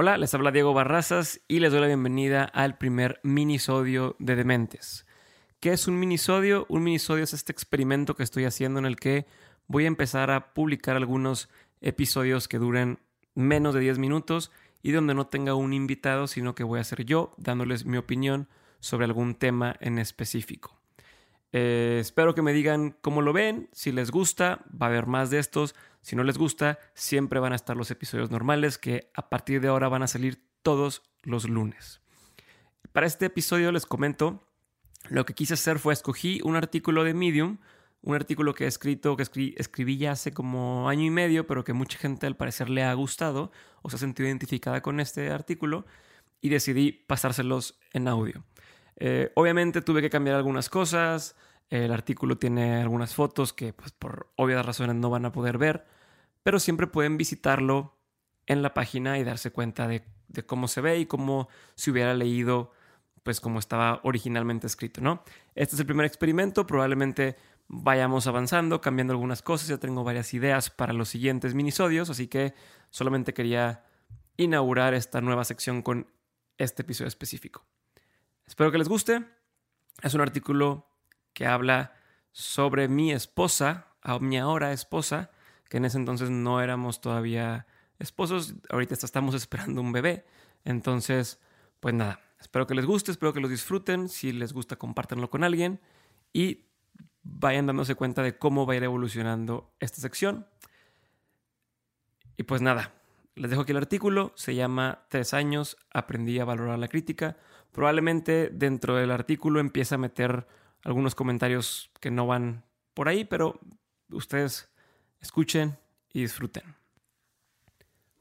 Hola, les habla Diego Barrazas y les doy la bienvenida al primer minisodio de Dementes. ¿Qué es un minisodio? Un minisodio es este experimento que estoy haciendo en el que voy a empezar a publicar algunos episodios que duren menos de 10 minutos y donde no tenga un invitado, sino que voy a ser yo dándoles mi opinión sobre algún tema en específico. Eh, espero que me digan cómo lo ven, si les gusta, va a haber más de estos, si no les gusta, siempre van a estar los episodios normales que a partir de ahora van a salir todos los lunes. Para este episodio les comento, lo que quise hacer fue escogí un artículo de Medium, un artículo que he escrito, que escribí ya hace como año y medio, pero que mucha gente al parecer le ha gustado o se ha sentido identificada con este artículo y decidí pasárselos en audio. Eh, obviamente tuve que cambiar algunas cosas, el artículo tiene algunas fotos que pues, por obvias razones no van a poder ver, pero siempre pueden visitarlo en la página y darse cuenta de, cómo se ve y cómo se hubiera leído pues como estaba originalmente escrito, ¿no? Este es el primer experimento, probablemente vayamos avanzando, cambiando algunas cosas, ya tengo varias ideas para los siguientes minisodios, así que solamente quería inaugurar esta nueva sección con este episodio específico. Espero que les guste. Es un artículo que habla sobre mi esposa, a mi ahora esposa, que en ese entonces no éramos todavía esposos, ahorita estamos esperando un bebé. Entonces, pues nada, espero que les guste, espero que lo disfruten, si les gusta compártanlo con alguien y vayan dándose cuenta de cómo va a ir evolucionando esta sección. Y pues nada, les dejo aquí el artículo, se llama Tres años, aprendí a valorar la crítica. Probablemente dentro del artículo empieza a meter algunos comentarios que no van por ahí, pero ustedes escuchen y disfruten.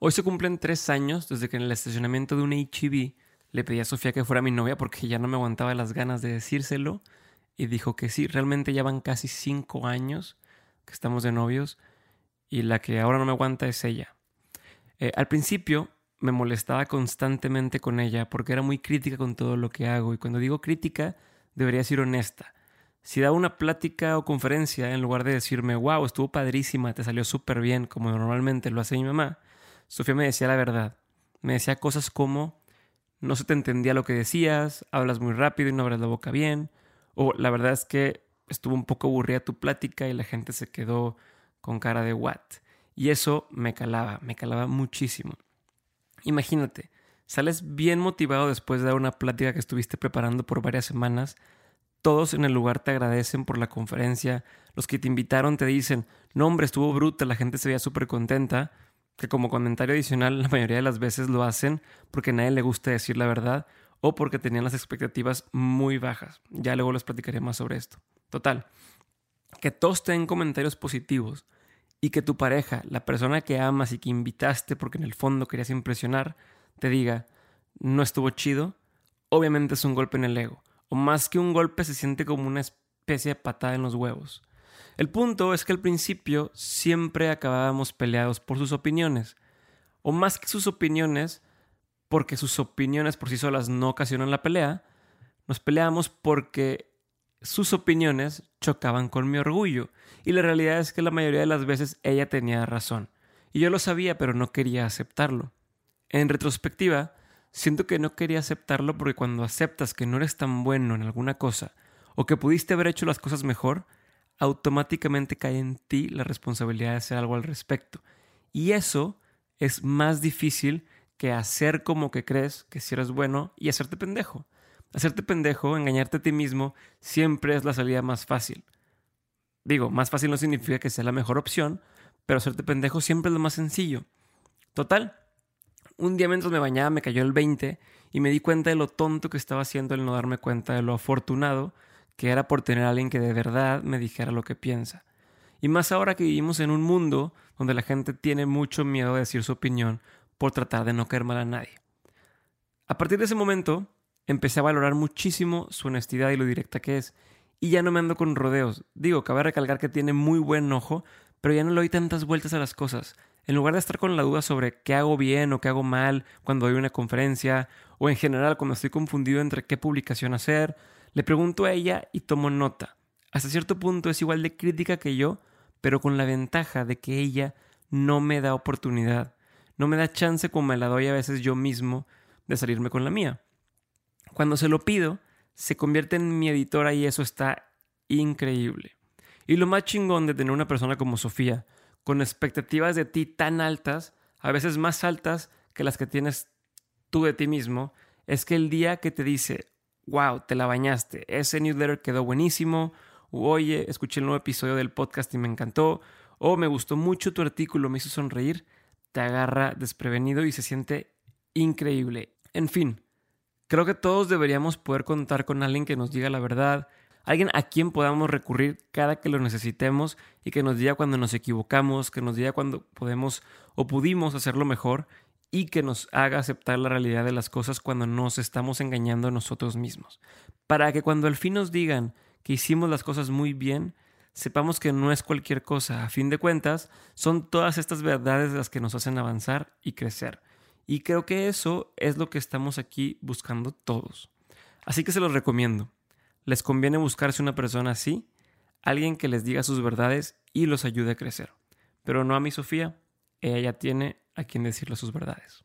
Hoy se cumplen tres años desde que en el estacionamiento de un HEB le pedí a Sofía que fuera mi novia porque ya no me aguantaba las ganas de decírselo y dijo que sí, realmente ya van casi cinco años que estamos de novios y la que ahora no me aguanta es ella. Eh, al principio me molestaba constantemente con ella porque era muy crítica con todo lo que hago y cuando digo crítica debería ser honesta. Si da una plática o conferencia, en lugar de decirme, wow, estuvo padrísima, te salió súper bien, como normalmente lo hace mi mamá, Sofía me decía la verdad. Me decía cosas como, no se te entendía lo que decías, hablas muy rápido y no abres la boca bien, o la verdad es que estuvo un poco aburrida tu plática y la gente se quedó con cara de what. Y eso me calaba, me calaba muchísimo. Imagínate, Sales bien motivado después de dar una plática que estuviste preparando por varias semanas. Todos en el lugar te agradecen por la conferencia. Los que te invitaron te dicen, no hombre, estuvo bruta, la gente se veía súper contenta. Que como comentario adicional la mayoría de las veces lo hacen porque a nadie le gusta decir la verdad o porque tenían las expectativas muy bajas. Ya luego les platicaré más sobre esto. Total, que todos tengan comentarios positivos y que tu pareja, la persona que amas y que invitaste porque en el fondo querías impresionar, te diga, no estuvo chido, obviamente es un golpe en el ego. O más que un golpe se siente como una especie de patada en los huevos. El punto es que al principio siempre acabábamos peleados por sus opiniones. O más que sus opiniones, porque sus opiniones por sí solas no ocasionan la pelea, nos peleamos porque sus opiniones chocaban con mi orgullo. Y la realidad es que la mayoría de las veces ella tenía razón. Y yo lo sabía, pero no quería aceptarlo. En retrospectiva, siento que no quería aceptarlo porque cuando aceptas que no eres tan bueno en alguna cosa o que pudiste haber hecho las cosas mejor, automáticamente cae en ti la responsabilidad de hacer algo al respecto. Y eso es más difícil que hacer como que crees que si eres bueno y hacerte pendejo. Hacerte pendejo, engañarte a ti mismo, siempre es la salida más fácil. Digo, más fácil no significa que sea la mejor opción, pero hacerte pendejo siempre es lo más sencillo. Total, un día mientras me bañaba me cayó el 20 y me di cuenta de lo tonto que estaba haciendo el no darme cuenta de lo afortunado que era por tener a alguien que de verdad me dijera lo que piensa. Y más ahora que vivimos en un mundo donde la gente tiene mucho miedo de decir su opinión por tratar de no caer mal a nadie. A partir de ese momento, empecé a valorar muchísimo su honestidad y lo directa que es. Y ya no me ando con rodeos. Digo, cabe recalcar que tiene muy buen ojo, pero ya no le doy tantas vueltas a las cosas. En lugar de estar con la duda sobre qué hago bien o qué hago mal cuando doy una conferencia, o en general cuando estoy confundido entre qué publicación hacer, le pregunto a ella y tomo nota. Hasta cierto punto es igual de crítica que yo, pero con la ventaja de que ella no me da oportunidad. no me da chance como me la doy a veces yo mismo de salirme con la mía. Cuando se lo pido, se convierte en mi editora y eso está increíble. Y lo más chingón de tener una persona como Sofía, con expectativas de ti tan altas, a veces más altas que las que tienes tú de ti mismo, es que el día que te dice, wow, te la bañaste, ese newsletter quedó buenísimo, o oye, escuché el nuevo episodio del podcast y me encantó, o me gustó mucho tu artículo, me hizo sonreír, te agarra desprevenido y se siente increíble. En fin, creo que todos deberíamos poder contar con alguien que nos diga la verdad, alguien a quien podamos recurrir cada que lo necesitemos y que nos diga cuando nos equivocamos, que nos diga cuando podemos o pudimos hacerlo mejor y que nos haga aceptar la realidad de las cosas cuando nos estamos engañando a nosotros mismos. Para que cuando al fin nos digan que hicimos las cosas muy bien, sepamos que no es cualquier cosa. A fin de cuentas, son todas estas verdades las que nos hacen avanzar y crecer. Y creo que eso es lo que estamos aquí buscando todos. Así que se los recomiendo. Les conviene buscarse una persona así, alguien que les diga sus verdades y los ayude a crecer. Pero no a mi Sofía, ella ya tiene a quien decirle sus verdades.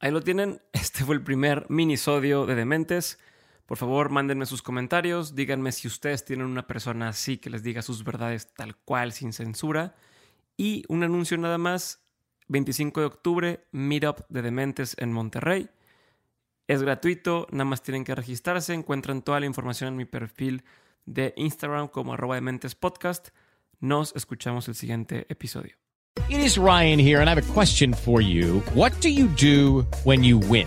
Ahí lo tienen, este fue el primer minisodio de Dementes. Por favor, mándenme sus comentarios, díganme si ustedes tienen una persona así que les diga sus verdades tal cual, sin censura. Y un anuncio nada más, 25 de octubre, Meetup de Dementes en Monterrey. Es gratuito, nada más tienen que registrarse, encuentran toda la información en mi perfil de Instagram como arroba Dementes Podcast. Nos escuchamos el siguiente episodio. It is Ryan here, and I have a question for you. What do you do when you win?